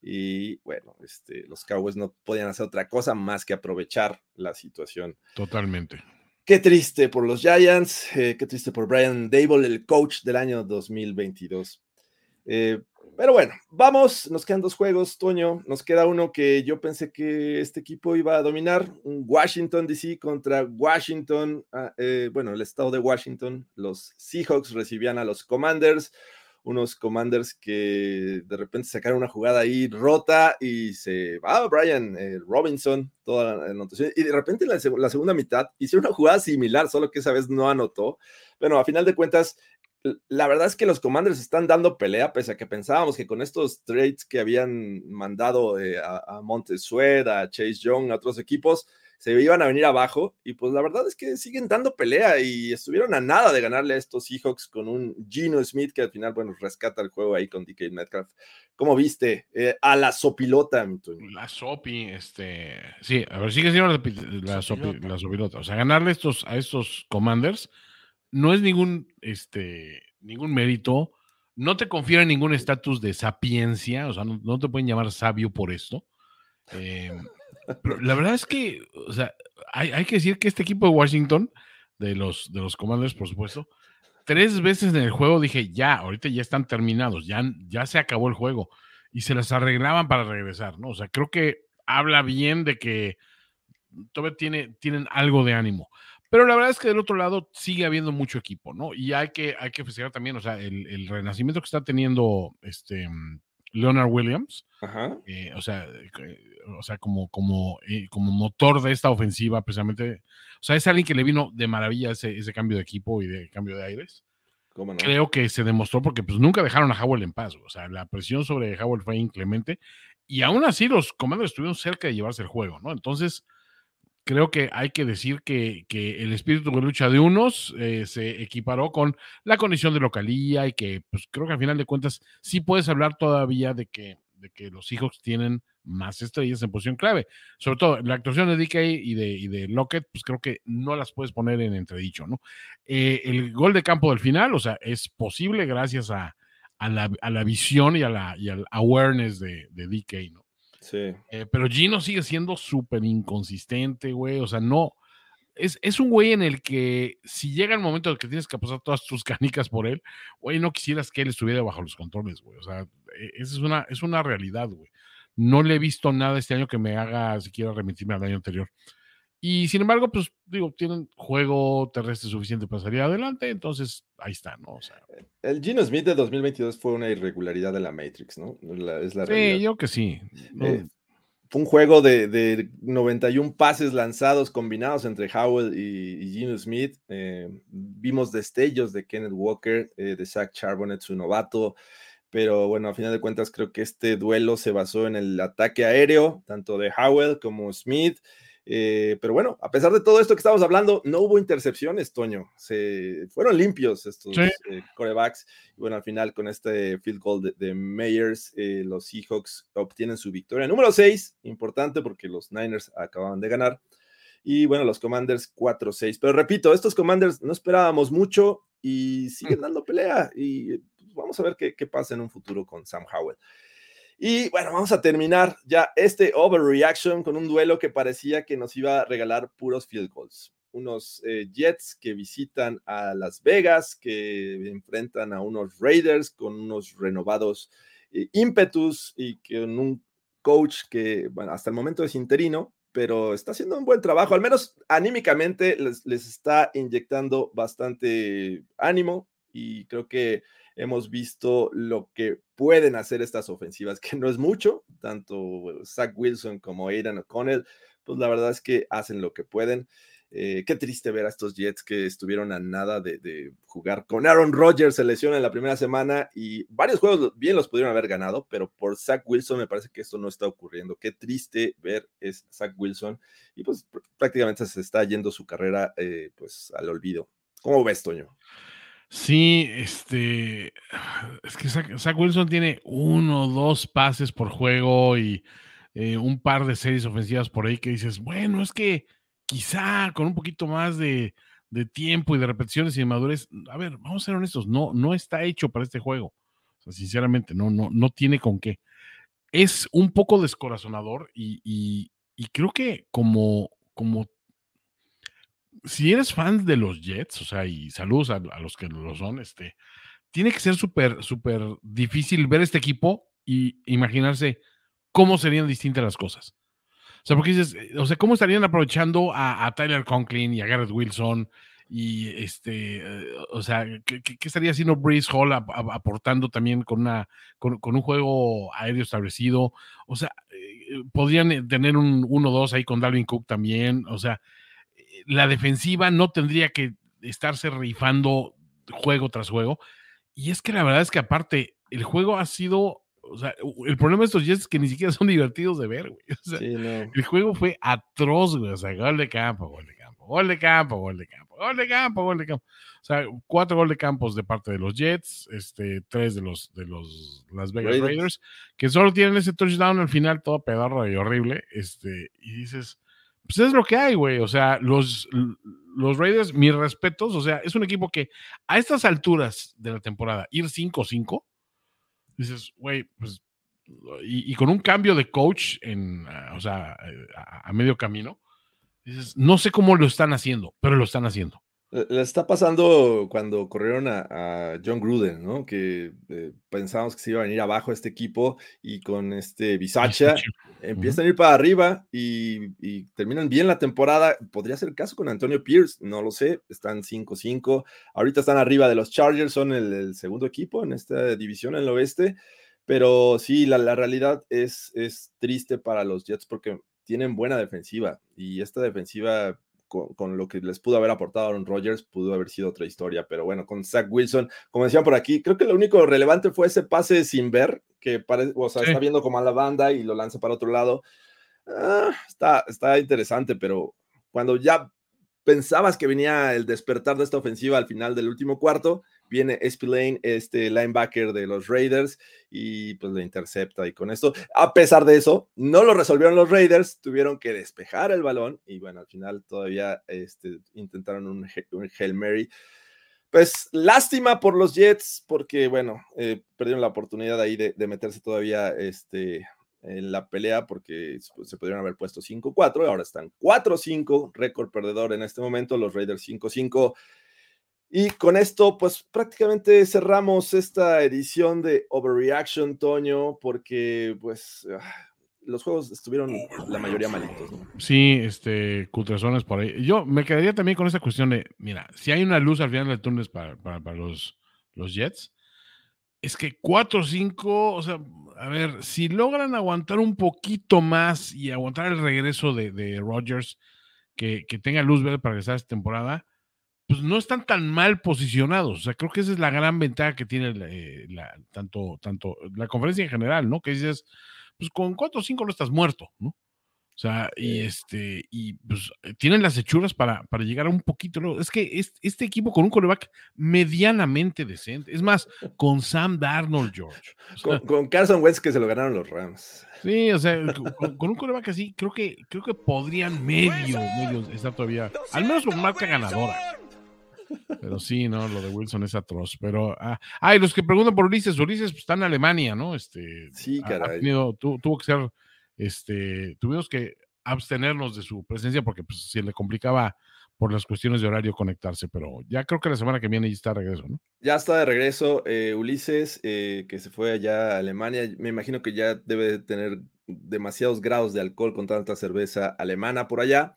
Y bueno, este, los Cowboys no podían hacer otra cosa más que aprovechar la situación. totalmente. Qué triste por los Giants, eh, qué triste por Brian Dable, el coach del año 2022. Eh, pero bueno, vamos, nos quedan dos juegos, Toño. Nos queda uno que yo pensé que este equipo iba a dominar, Washington DC contra Washington, ah, eh, bueno, el estado de Washington. Los Seahawks recibían a los Commanders, unos Commanders que de repente sacaron una jugada ahí rota y se va Brian eh, Robinson, toda la anotación, y de repente en la, la segunda mitad hicieron una jugada similar, solo que esa vez no anotó. Bueno, a final de cuentas, la verdad es que los Commanders están dando pelea, pese a que pensábamos que con estos trades que habían mandado eh, a, a a Chase Young, a otros equipos, se iban a venir abajo. Y pues la verdad es que siguen dando pelea y estuvieron a nada de ganarle a estos Seahawks con un Gino Smith que al final, bueno, rescata el juego ahí con DK Metcalf. ¿Cómo viste? Eh, a la sopilota. La Sopi, este. Sí, a ver, sigue siendo la, la, sopi- la sopilota. O sea, ganarle estos, a estos commanders no es ningún, este, ningún mérito. No te confiere ningún estatus de sapiencia. O sea, no, te pueden llamar sabio por esto. Pero la verdad es que, o sea, hay, hay que decir que este equipo de Washington, de los, de los commanders, por supuesto, tres veces en el juego dije, ya, ahorita ya están terminados, ya, ya se acabó el juego. Y se las arreglaban para regresar, ¿no? O sea, creo que habla bien de que todavía tiene, tienen algo de ánimo. Pero la verdad es que del otro lado sigue habiendo mucho equipo, ¿no? Y hay que, hay que festejar también, o sea, el, el renacimiento que está teniendo este mm, Leonard Williams, Ajá. eh, o sea, eh, o sea, como, como, eh, como motor de esta ofensiva, precisamente. O sea, es alguien que le vino de maravilla ese, ese cambio de equipo y de cambio de aires. ¿Cómo no? Creo que se demostró porque pues nunca dejaron a Howell en paz. O sea, la presión sobre Howell fue inclemente y aún así los comandos estuvieron cerca de llevarse el juego, ¿no? Entonces, creo que hay que decir que, que el espíritu de lucha de unos eh, se equiparó con la condición de localía y que, pues creo que al final de cuentas sí puedes hablar todavía de que, de que los Seahawks tienen más estrellas en posición clave. Sobre todo la actuación de DK y de, y de Lockett, pues creo que no las puedes poner en entredicho, ¿no? Eh, el gol de campo del final, o sea, es posible gracias a, a, la, a la, visión y, a la, y al awareness de, de DK, ¿no? Eh, pero Gino sigue siendo súper inconsistente, güey. O sea, no. Es, es, un güey en el que si llega el momento en que tienes que pasar todas tus canicas por él, güey, no quisieras que él estuviera bajo los controles, güey. O sea, esa es una, es una realidad, güey. no le he visto nada este año que me haga siquiera remitirme al año anterior. Y sin embargo, pues digo, tienen juego terrestre suficiente para salir adelante, entonces ahí está, ¿no? O sea, El Gino Smith de 2022 fue una irregularidad de la Matrix, ¿no? La- es la sí, realidad. yo que sí. No, Eh, fue un juego de, de 91 pases lanzados combinados entre Howell y, y Geno Smith. Eh, vimos destellos de Kenneth Walker, eh, de Zach Charbonnet, su novato. Pero bueno, a final de cuentas creo que este duelo se basó en el ataque aéreo, tanto de Howell como Smith. Eh, pero bueno, a pesar de todo esto que estamos hablando, no hubo intercepciones, Toño. Se fueron limpios estos Sí. eh, corebacks. Y bueno, al final con este field goal de, de Meyers, eh, los Seahawks obtienen su victoria número 6, importante porque los Niners acababan de ganar. Y bueno, los Commanders 4-6. Pero repito, estos Commanders no esperábamos mucho y siguen dando pelea. Y pues, vamos a ver qué, qué pasa en un futuro con Sam Howell. Y bueno, vamos a terminar ya este overreaction con un duelo que parecía que nos iba a regalar puros field goals. Unos eh, Jets que visitan a Las Vegas, que enfrentan a unos Raiders con unos renovados eh, ímpetus y con un coach que, bueno, hasta el momento es interino, pero está haciendo un buen trabajo, al menos anímicamente les, les está inyectando bastante ánimo y creo que hemos visto lo que pueden hacer estas ofensivas, que no es mucho, tanto Zach Wilson como Aidan O'Connell, pues la verdad es que hacen lo que pueden. Eh, qué triste ver a estos Jets que estuvieron a nada de, jugar con Aaron Rodgers, se lesiona en la primera semana y varios juegos bien los pudieron haber ganado, pero por Zach Wilson me parece que esto no está ocurriendo. Qué triste ver es Zach Wilson y pues prácticamente se está yendo su carrera eh, pues al olvido. ¿Cómo ves, Toño? Sí, este. Es que Zach, Wilson tiene uno o dos pases por juego y eh, un par de series ofensivas por ahí que dices, bueno, es que quizá con un poquito más de, de tiempo y de repeticiones y de madurez, a ver, vamos a ser honestos, no, no está hecho para este juego. O sea, sinceramente, no, no, no tiene con qué. Es un poco descorazonador y, y, y creo que como, como si eres fan de los Jets, o sea, y saludos a, los que lo son, este, tiene que ser súper, súper difícil ver este equipo y imaginarse cómo serían distintas las cosas. O sea, porque dices, eh, o sea, ¿cómo estarían aprovechando a, a Tyler Conklin y a Garrett Wilson? Y este, eh, o sea, ¿qué, qué, estaría haciendo Breeze Hall aportando también con, una, con, un juego aéreo establecido? O sea, eh, podrían tener un 1-2 ahí con Dalvin Cook también. O sea, la defensiva no tendría que estarse rifando juego tras juego. Y es que la verdad es que aparte, el juego ha sido, o sea, el problema de estos Jets es que ni siquiera son divertidos de ver, güey. O sea, sí, no. el juego fue atroz, güey. O sea, gol de campo, gol de campo, gol de campo, gol de campo, gol de campo, gol de campo. O sea, cuatro gol de campos de parte de los Jets, este, tres de los de los Las Vegas Raiders, Raiders que solo tienen ese touchdown al final, todo pedorro y horrible. Este, y dices, pues es lo que hay, güey. O sea, los, los Raiders, mis respetos, o sea, es un equipo que a estas alturas de la temporada, ir 5-5, dices, güey, pues, y, con un cambio de coach en, uh, o sea, a, a, medio camino, dices, no sé cómo lo están haciendo, pero lo están haciendo. Le está pasando cuando corrieron a, a John Gruden, ¿no? Que eh, pensábamos que se iba a venir abajo este equipo y con este Bisacha empiezan a ir para arriba y, y, terminan bien la temporada. Podría ser el caso con Antonio Pierce, no lo sé. Están 5-5. Ahorita están arriba de los Chargers, son el, el, segundo equipo en esta división en el oeste. Pero sí, la, la realidad es, es triste para los Jets porque tienen buena defensiva y esta defensiva con, con, lo que les pudo haber aportado Aaron Rodgers, pudo haber sido otra historia, pero bueno, con Zach Wilson, como decían por aquí, creo que lo único relevante fue ese pase sin ver, que parece, o sea, sí. está viendo como a la banda y lo lanza para otro lado. Ah, está, está interesante, pero cuando ya pensabas que venía el despertar de esta ofensiva al final del último cuarto, viene Spillane, este linebacker de los Raiders, y pues le intercepta. Y con esto, a pesar de eso, no lo resolvieron los Raiders, tuvieron que despejar el balón, y bueno, al final todavía este, intentaron un, un Hail Mary. Pues lástima por los Jets, porque bueno, eh, perdieron la oportunidad ahí de, de meterse todavía este, en la pelea porque pues, se pudieron haber puesto 5-4, ahora están 4-5, récord perdedor en este momento, los Raiders 5-5. Y con esto, pues prácticamente cerramos esta edición de Overreaction, Toño, porque pues los juegos estuvieron la mayoría malitos. Sí, este, Cutrezones por ahí. Yo me quedaría también con esta cuestión de, mira, si hay una luz al final del túnel para, para, para los, los Jets, es que 4 o 5, o sea, a ver, si logran aguantar un poquito más y aguantar el regreso de, de Rodgers, que, que, tenga luz verde para regresar esta temporada, pues no están tan mal posicionados. O sea, creo que esa es la gran ventaja que tiene la, eh, la, tanto, tanto la conferencia en general, ¿no? Que dices, pues con 4 o 5 no estás muerto, ¿no? O sea, y este, y pues tienen las hechuras para, para llegar a un poquito. Es que este, este equipo con un coreback medianamente decente, es más, con Sam Darnold, George. O sea, con, con, Carson Wentz que se lo ganaron los Rams. Sí, o sea, con, con, un coreback así, creo que, creo que podrían medio, medio estar todavía, al menos con marca ganadora. Pero sí, no, lo de Wilson es atroz. Pero, ah, ah y los que preguntan por Ulises, Ulises pues, está en Alemania, ¿no? Este, sí, caray. Ha tenido, tu, tuvo que ser este, tuvimos que abstenernos de su presencia porque pues, se le complicaba por las cuestiones de horario conectarse, pero ya creo que la semana que viene ya está de regreso, ¿no? Ya está de regreso eh, Ulises, eh, que se fue allá a Alemania. Me imagino que ya debe tener demasiados grados de alcohol con tanta cerveza alemana por allá.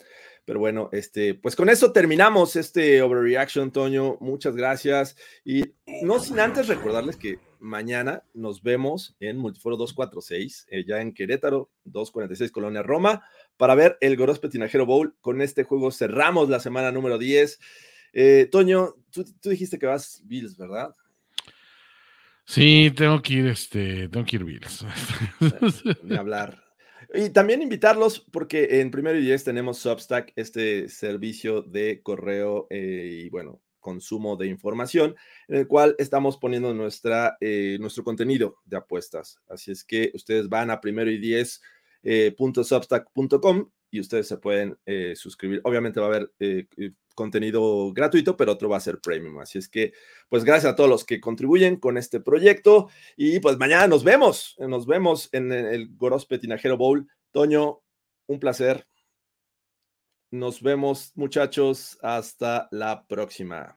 Pero bueno, este, pues con eso terminamos este Overreaction, Toño. Muchas gracias. Y no sin antes recordarles que mañana nos vemos en Multiforo 246, eh, ya en Querétaro, 246 Colonia Roma, para ver el Gorospe Tinajero Bowl. Con este juego cerramos la semana número 10. Eh, Toño, tú, tú, dijiste que vas Bills, ¿verdad? Sí, tengo que ir, este, tengo que ir Bills. Ni hablar. Y también invitarlos porque en primero y diez tenemos Substack, este servicio de correo eh, y bueno, consumo de información, en el cual estamos poniendo nuestra, eh, nuestro contenido de apuestas. Así es que ustedes van a primero y diez eh, y ustedes se pueden suscribir. Obviamente va a haber contenido gratuito, pero otro va a ser premium. Así es que, pues gracias a todos los que contribuyen con este proyecto y pues mañana nos vemos, nos vemos en el Gorospe Tinajero Bowl. Toño, un placer. Nos vemos, muchachos. Hasta la próxima.